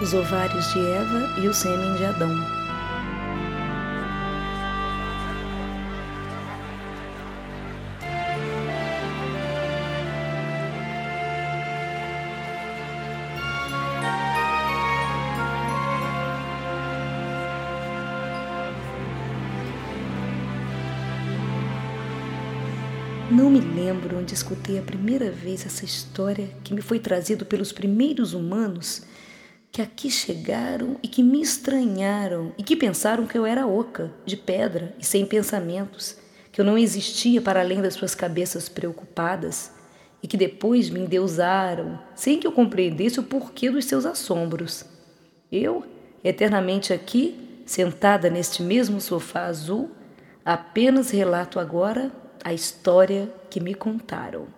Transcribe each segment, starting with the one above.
os ovários de Eva e o sêmen de Adão. Não me lembro onde escutei a primeira vez essa história que me foi trazido pelos primeiros humanos que aqui chegaram e que me estranharam e que pensaram que eu era oca, de pedra e sem pensamentos, que eu não existia para além das suas cabeças preocupadas e que depois me endeusaram sem que eu compreendesse o porquê dos seus assombros. Eu, eternamente aqui, sentada neste mesmo sofá azul, apenas relato agora a história que me contaram.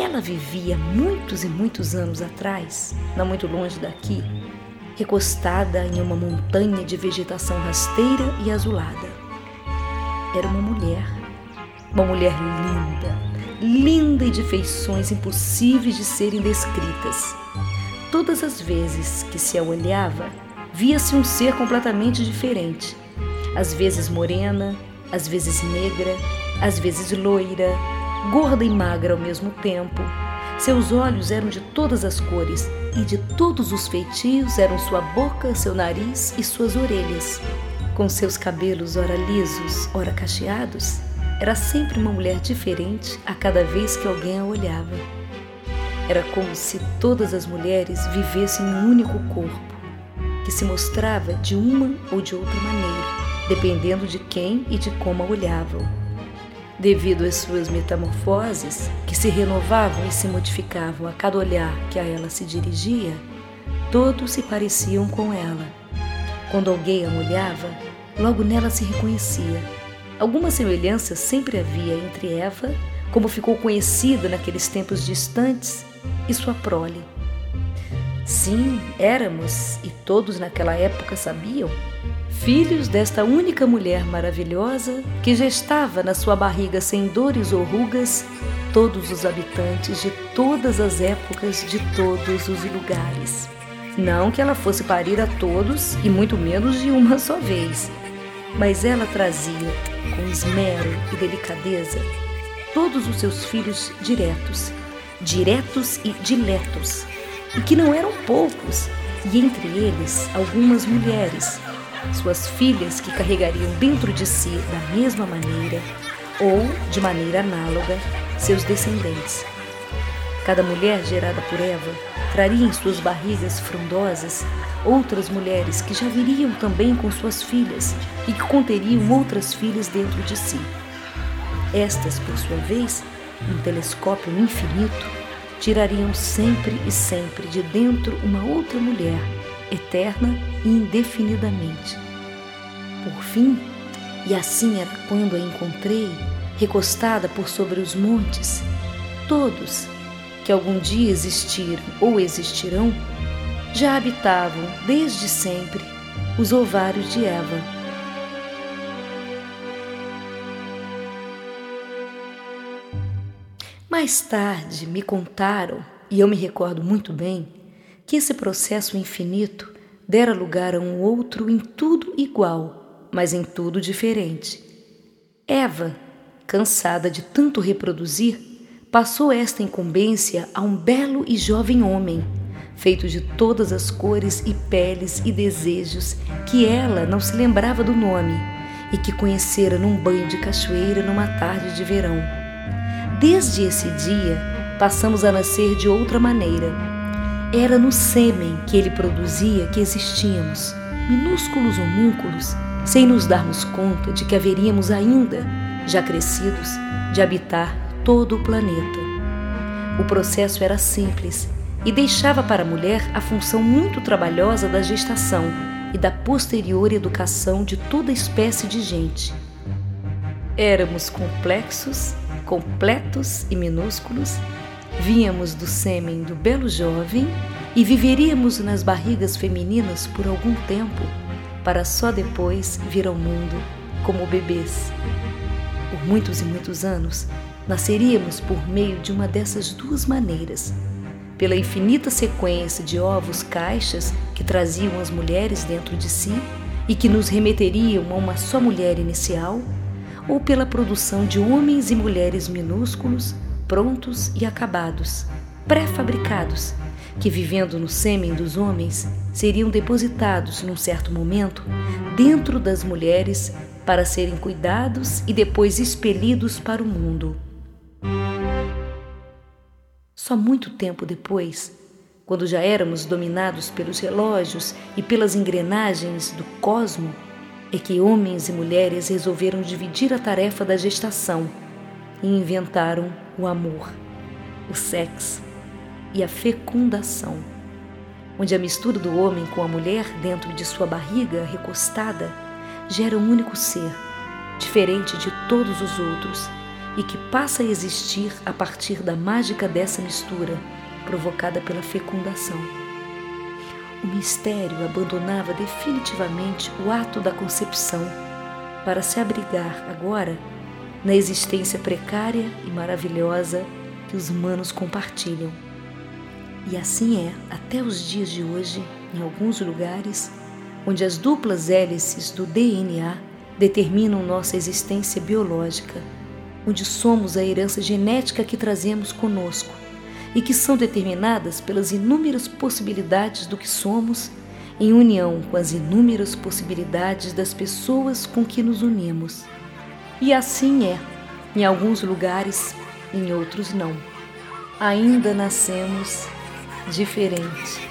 Ela vivia muitos e muitos anos atrás, não muito longe daqui, recostada em uma montanha de vegetação rasteira e azulada. Era uma mulher, uma mulher linda, linda e de feições impossíveis de serem descritas. Todas as vezes que se a olhava, via-se um ser completamente diferente, às vezes morena, às vezes negra, às vezes loira, gorda e magra ao mesmo tempo. Seus olhos eram de todas as cores e de todos os feitios eram sua boca, seu nariz e suas orelhas. Com seus cabelos ora lisos, ora cacheados, era sempre uma mulher diferente a cada vez que alguém a olhava. Era como se todas as mulheres vivessem um único corpo, que se mostrava de uma ou de outra maneira dependendo de quem e de como a olhavam. Devido às suas metamorfoses, que se renovavam e se modificavam a cada olhar que a ela se dirigia, todos se pareciam com ela. Quando alguém a olhava, logo nela se reconhecia. Alguma semelhança sempre havia entre Eva, como ficou conhecida naqueles tempos distantes, e sua prole. Sim, éramos, e todos naquela época sabiam, filhos desta única mulher maravilhosa que gestava na sua barriga sem dores ou rugas todos os habitantes de todas as épocas, de todos os lugares. Não que ela fosse parir a todos e muito menos de uma só vez, mas ela trazia, com esmero e delicadeza, todos os seus filhos diretos, diretos e diletos, e que não eram poucos, e entre eles algumas mulheres suas filhas que carregariam dentro de si da mesma maneira ou, de maneira análoga, seus descendentes. Cada mulher gerada por Eva traria em suas barrigas frondosas outras mulheres que já viriam também com suas filhas e que conteriam outras filhas dentro de si. Estas, por sua vez, num telescópio infinito, tirariam sempre e sempre de dentro uma outra mulher eterna e indefinidamente. Por fim, e assim era quando a encontrei, recostada por sobre os montes, todos que algum dia existiram ou existirão, já habitavam desde sempre os ovários de Eva. Mais tarde me contaram, e eu me recordo muito bem, que esse processo infinito dera lugar a um outro em tudo igual, mas em tudo diferente. Eva, cansada de tanto reproduzir, passou esta incumbência a um belo e jovem homem, feito de todas as cores e peles e desejos que ela não se lembrava do nome e que conhecera num banho de cachoeira numa tarde de verão. Desde esse dia, passamos a nascer de outra maneira era no sêmen que ele produzia que existíamos, minúsculos homúnculos, sem nos darmos conta de que haveríamos ainda, já crescidos, de habitar todo o planeta. O processo era simples e deixava para a mulher a função muito trabalhosa da gestação e da posterior educação de toda espécie de gente. Éramos complexos, completos e minúsculos Vínhamos do sêmen do belo jovem e viveríamos nas barrigas femininas por algum tempo, para só depois vir ao mundo como bebês. Por muitos e muitos anos, nasceríamos por meio de uma dessas duas maneiras, pela infinita sequência de ovos caixas que traziam as mulheres dentro de si e que nos remeteriam a uma só mulher inicial, ou pela produção de homens e mulheres minúsculos, prontos e acabados, pré-fabricados, que vivendo no sêmen dos homens seriam depositados num certo momento dentro das mulheres para serem cuidados e depois expelidos para o mundo. Só muito tempo depois, quando já éramos dominados pelos relógios e pelas engrenagens do cosmo, é que homens e mulheres resolveram dividir a tarefa da gestação e inventaram o amor, o sexo e a fecundação, onde a mistura do homem com a mulher dentro de sua barriga recostada gera um único ser, diferente de todos os outros e que passa a existir a partir da mágica dessa mistura provocada pela fecundação. O mistério abandonava definitivamente o ato da concepção para se abrigar agora na existência precária e maravilhosa que os humanos compartilham. E assim é até os dias de hoje, em alguns lugares, onde as duplas hélices do DNA determinam nossa existência biológica onde somos a herança genética que trazemos conosco e que são determinadas pelas inúmeras possibilidades do que somos, em união com as inúmeras possibilidades das pessoas com que nos unimos. E assim é, em alguns lugares, em outros não. Ainda nascemos diferente.